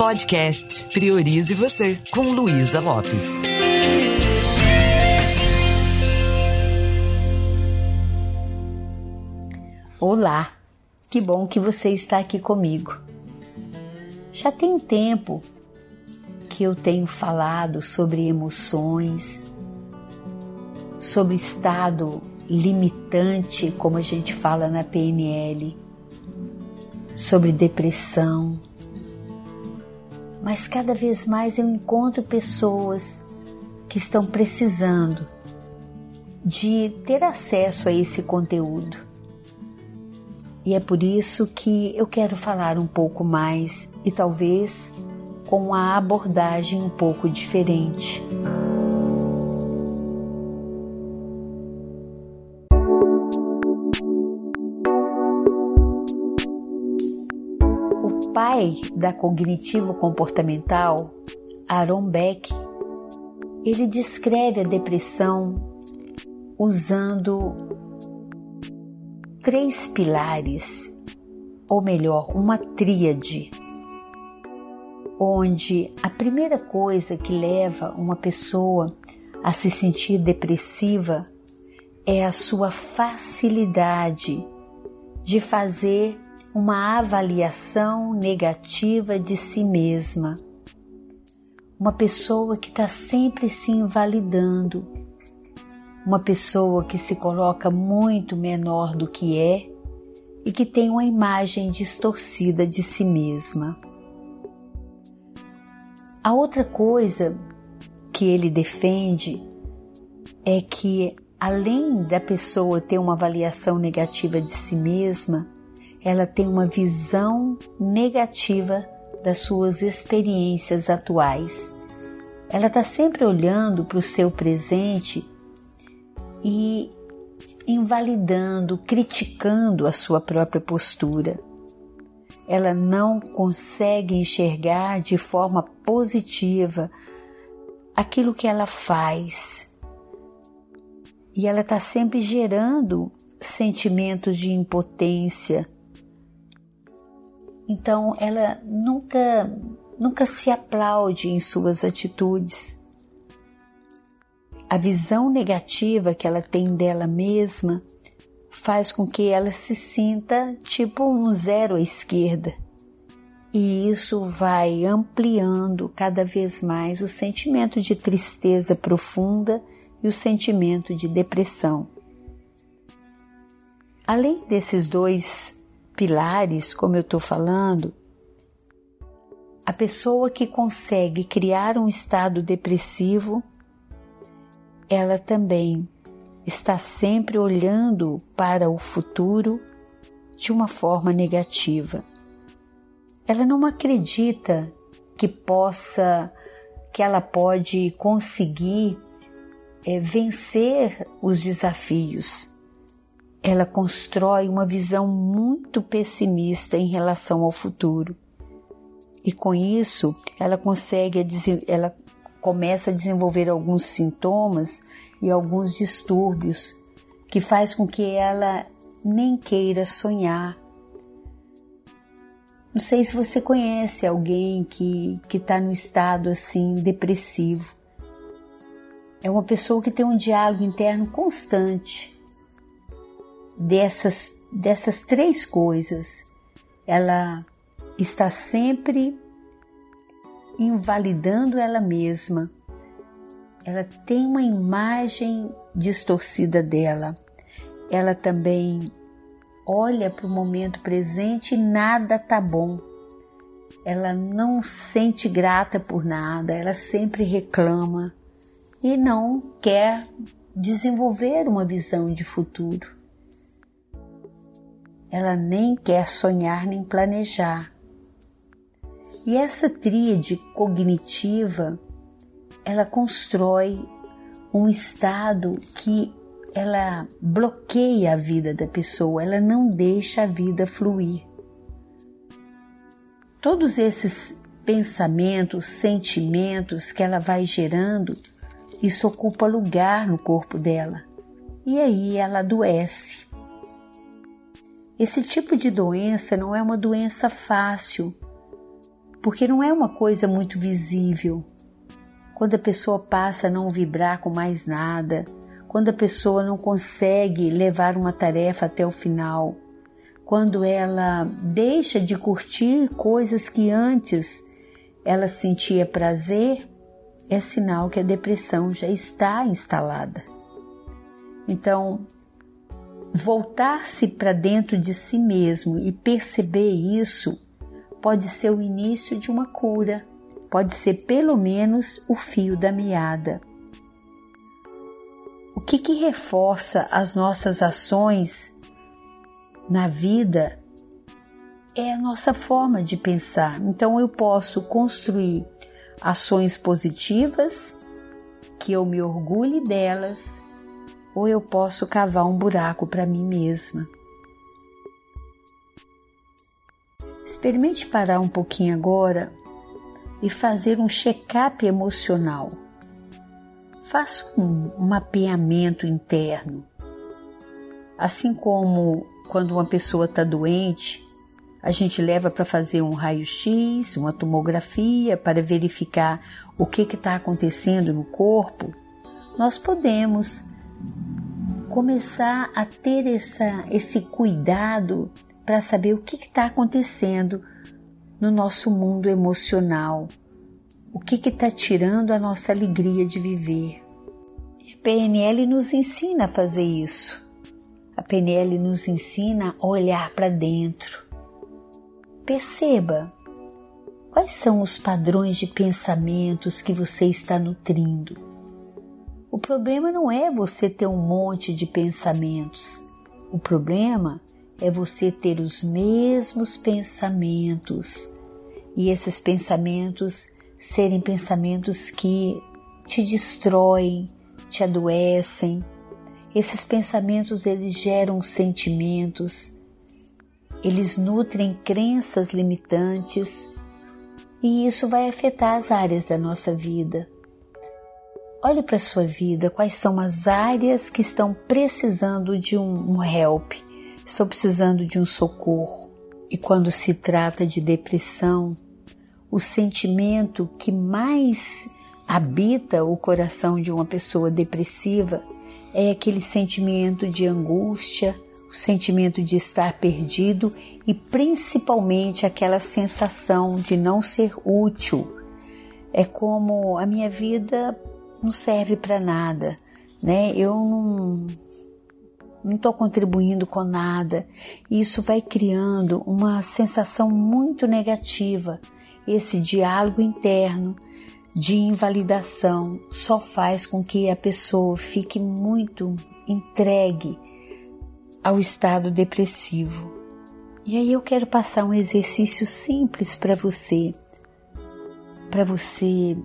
Podcast Priorize Você, com Luísa Lopes. Olá, que bom que você está aqui comigo. Já tem tempo que eu tenho falado sobre emoções, sobre estado limitante, como a gente fala na PNL, sobre depressão. Mas cada vez mais eu encontro pessoas que estão precisando de ter acesso a esse conteúdo. E é por isso que eu quero falar um pouco mais e talvez com uma abordagem um pouco diferente. Pai da cognitivo comportamental, Aaron Beck, ele descreve a depressão usando três pilares, ou melhor, uma tríade, onde a primeira coisa que leva uma pessoa a se sentir depressiva é a sua facilidade de fazer uma avaliação negativa de si mesma. Uma pessoa que está sempre se invalidando, uma pessoa que se coloca muito menor do que é e que tem uma imagem distorcida de si mesma. A outra coisa que ele defende é que, além da pessoa ter uma avaliação negativa de si mesma, ela tem uma visão negativa das suas experiências atuais. Ela está sempre olhando para o seu presente e invalidando, criticando a sua própria postura. Ela não consegue enxergar de forma positiva aquilo que ela faz. E ela está sempre gerando sentimentos de impotência, então ela nunca nunca se aplaude em suas atitudes. A visão negativa que ela tem dela mesma faz com que ela se sinta tipo um zero à esquerda. E isso vai ampliando cada vez mais o sentimento de tristeza profunda e o sentimento de depressão. Além desses dois pilares, como eu estou falando, a pessoa que consegue criar um estado depressivo, ela também está sempre olhando para o futuro de uma forma negativa. Ela não acredita que possa, que ela pode conseguir é, vencer os desafios ela constrói uma visão muito pessimista em relação ao futuro. E com isso, ela consegue, ela começa a desenvolver alguns sintomas e alguns distúrbios que faz com que ela nem queira sonhar. Não sei se você conhece alguém que está no estado assim depressivo. É uma pessoa que tem um diálogo interno constante dessas, dessas três coisas, ela está sempre invalidando ela mesma. Ela tem uma imagem distorcida dela. Ela também olha para o momento presente e nada tá bom. Ela não sente grata por nada, ela sempre reclama e não quer desenvolver uma visão de futuro ela nem quer sonhar nem planejar. E essa tríade cognitiva, ela constrói um estado que ela bloqueia a vida da pessoa, ela não deixa a vida fluir. Todos esses pensamentos, sentimentos que ela vai gerando, isso ocupa lugar no corpo dela. E aí ela adoece. Esse tipo de doença não é uma doença fácil, porque não é uma coisa muito visível. Quando a pessoa passa a não vibrar com mais nada, quando a pessoa não consegue levar uma tarefa até o final, quando ela deixa de curtir coisas que antes ela sentia prazer, é sinal que a depressão já está instalada. Então, voltar-se para dentro de si mesmo e perceber isso pode ser o início de uma cura, pode ser pelo menos o fio da meada. O que, que reforça as nossas ações na vida é a nossa forma de pensar. Então eu posso construir ações positivas, que eu me orgulhe delas, ou eu posso cavar um buraco para mim mesma. Experimente parar um pouquinho agora e fazer um check-up emocional. Faça um mapeamento interno. Assim como quando uma pessoa está doente, a gente leva para fazer um raio-x, uma tomografia para verificar o que está acontecendo no corpo, nós podemos começar a ter essa, esse cuidado para saber o que está acontecendo no nosso mundo emocional, o que está tirando a nossa alegria de viver. A PNL nos ensina a fazer isso. A PNL nos ensina a olhar para dentro. Perceba quais são os padrões de pensamentos que você está nutrindo. O problema não é você ter um monte de pensamentos. O problema é você ter os mesmos pensamentos e esses pensamentos serem pensamentos que te destroem, te adoecem. Esses pensamentos eles geram sentimentos, eles nutrem crenças limitantes e isso vai afetar as áreas da nossa vida. Olhe para a sua vida, quais são as áreas que estão precisando de um, um help, Estou precisando de um socorro. E quando se trata de depressão, o sentimento que mais habita o coração de uma pessoa depressiva é aquele sentimento de angústia, o sentimento de estar perdido e principalmente aquela sensação de não ser útil. É como a minha vida não serve para nada, né? Eu não não estou contribuindo com nada. Isso vai criando uma sensação muito negativa. Esse diálogo interno de invalidação só faz com que a pessoa fique muito entregue ao estado depressivo. E aí eu quero passar um exercício simples para você, para você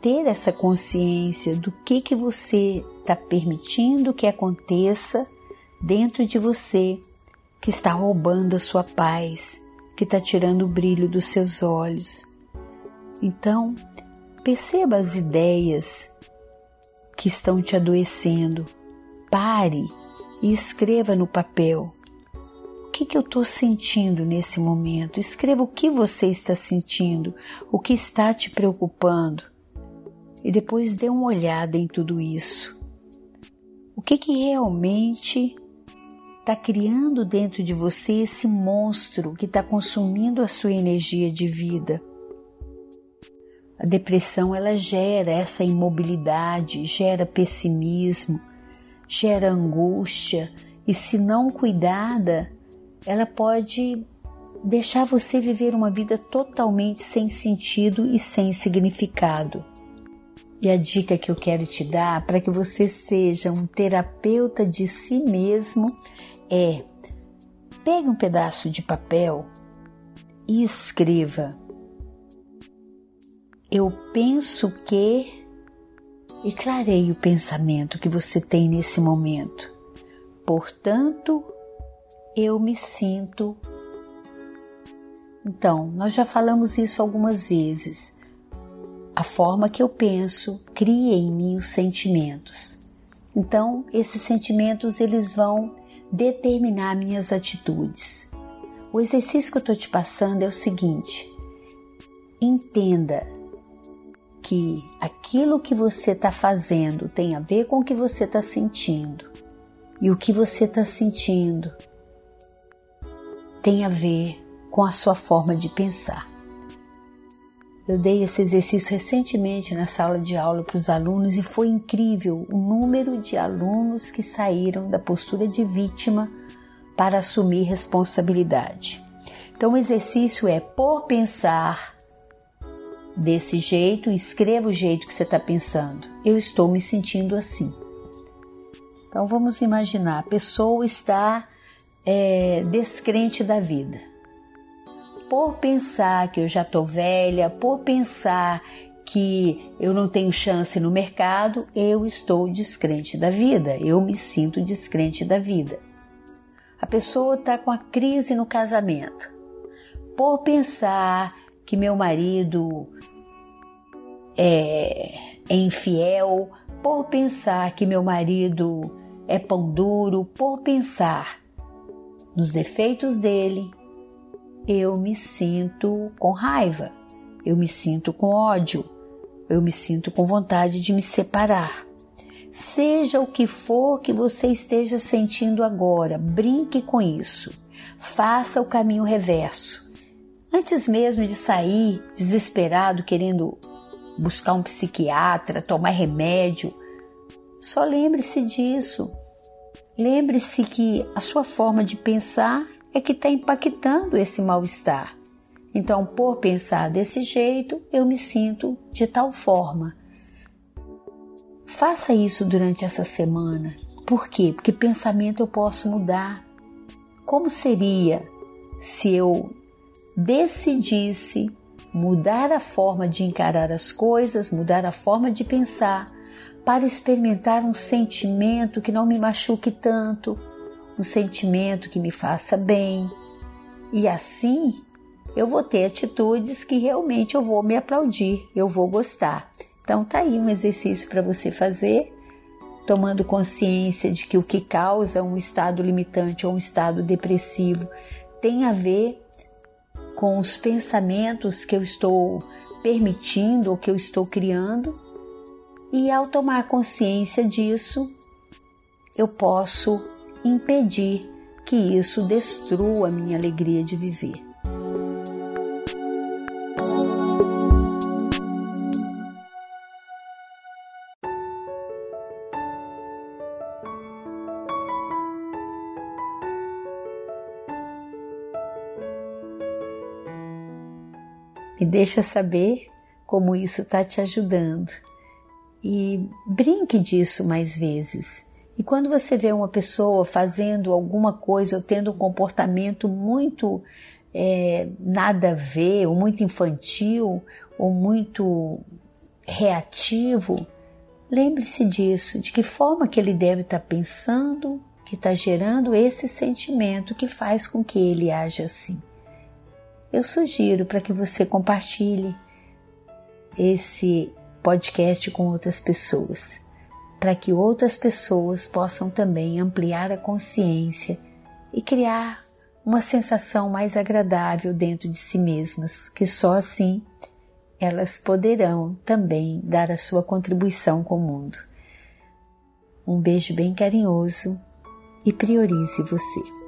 ter essa consciência do que que você está permitindo que aconteça dentro de você que está roubando a sua paz, que está tirando o brilho dos seus olhos. Então, perceba as ideias que estão te adoecendo. Pare e escreva no papel. O que, que eu estou sentindo nesse momento? Escreva o que você está sentindo, o que está te preocupando. E depois dê uma olhada em tudo isso. O que, que realmente está criando dentro de você esse monstro que está consumindo a sua energia de vida. A depressão ela gera essa imobilidade, gera pessimismo, gera angústia e se não cuidada, ela pode deixar você viver uma vida totalmente sem sentido e sem significado. E a dica que eu quero te dar para que você seja um terapeuta de si mesmo é: pegue um pedaço de papel e escreva. Eu penso que. E clareie o pensamento que você tem nesse momento. Portanto, eu me sinto. Então, nós já falamos isso algumas vezes. A forma que eu penso cria em mim os sentimentos. Então, esses sentimentos eles vão determinar minhas atitudes. O exercício que eu estou te passando é o seguinte: entenda que aquilo que você está fazendo tem a ver com o que você está sentindo. E o que você está sentindo tem a ver com a sua forma de pensar. Eu dei esse exercício recentemente na sala de aula para os alunos e foi incrível o número de alunos que saíram da postura de vítima para assumir responsabilidade. Então, o exercício é por pensar desse jeito, escreva o jeito que você está pensando. Eu estou me sentindo assim. Então, vamos imaginar: a pessoa está é, descrente da vida. Por pensar que eu já estou velha, por pensar que eu não tenho chance no mercado, eu estou descrente da vida, eu me sinto descrente da vida. A pessoa está com a crise no casamento. Por pensar que meu marido é, é infiel, por pensar que meu marido é pão duro, por pensar nos defeitos dele, eu me sinto com raiva, eu me sinto com ódio, eu me sinto com vontade de me separar. Seja o que for que você esteja sentindo agora, brinque com isso. Faça o caminho reverso. Antes mesmo de sair desesperado, querendo buscar um psiquiatra, tomar remédio, só lembre-se disso. Lembre-se que a sua forma de pensar é que está impactando esse mal-estar. Então, por pensar desse jeito, eu me sinto de tal forma. Faça isso durante essa semana. Por quê? Porque pensamento eu posso mudar. Como seria se eu decidisse mudar a forma de encarar as coisas, mudar a forma de pensar, para experimentar um sentimento que não me machuque tanto, um sentimento que me faça bem. E assim eu vou ter atitudes que realmente eu vou me aplaudir, eu vou gostar. Então tá aí um exercício para você fazer, tomando consciência de que o que causa um estado limitante ou um estado depressivo tem a ver com os pensamentos que eu estou permitindo ou que eu estou criando. E ao tomar consciência disso, eu posso impedir que isso destrua a minha alegria de viver. Me deixa saber como isso está te ajudando e brinque disso mais vezes. E quando você vê uma pessoa fazendo alguma coisa ou tendo um comportamento muito é, nada a ver, ou muito infantil, ou muito reativo, lembre-se disso, de que forma que ele deve estar tá pensando, que está gerando esse sentimento que faz com que ele age assim. Eu sugiro para que você compartilhe esse podcast com outras pessoas, para que outras pessoas possam também ampliar a consciência e criar uma sensação mais agradável dentro de si mesmas, que só assim elas poderão também dar a sua contribuição com o mundo. Um beijo bem carinhoso e priorize você.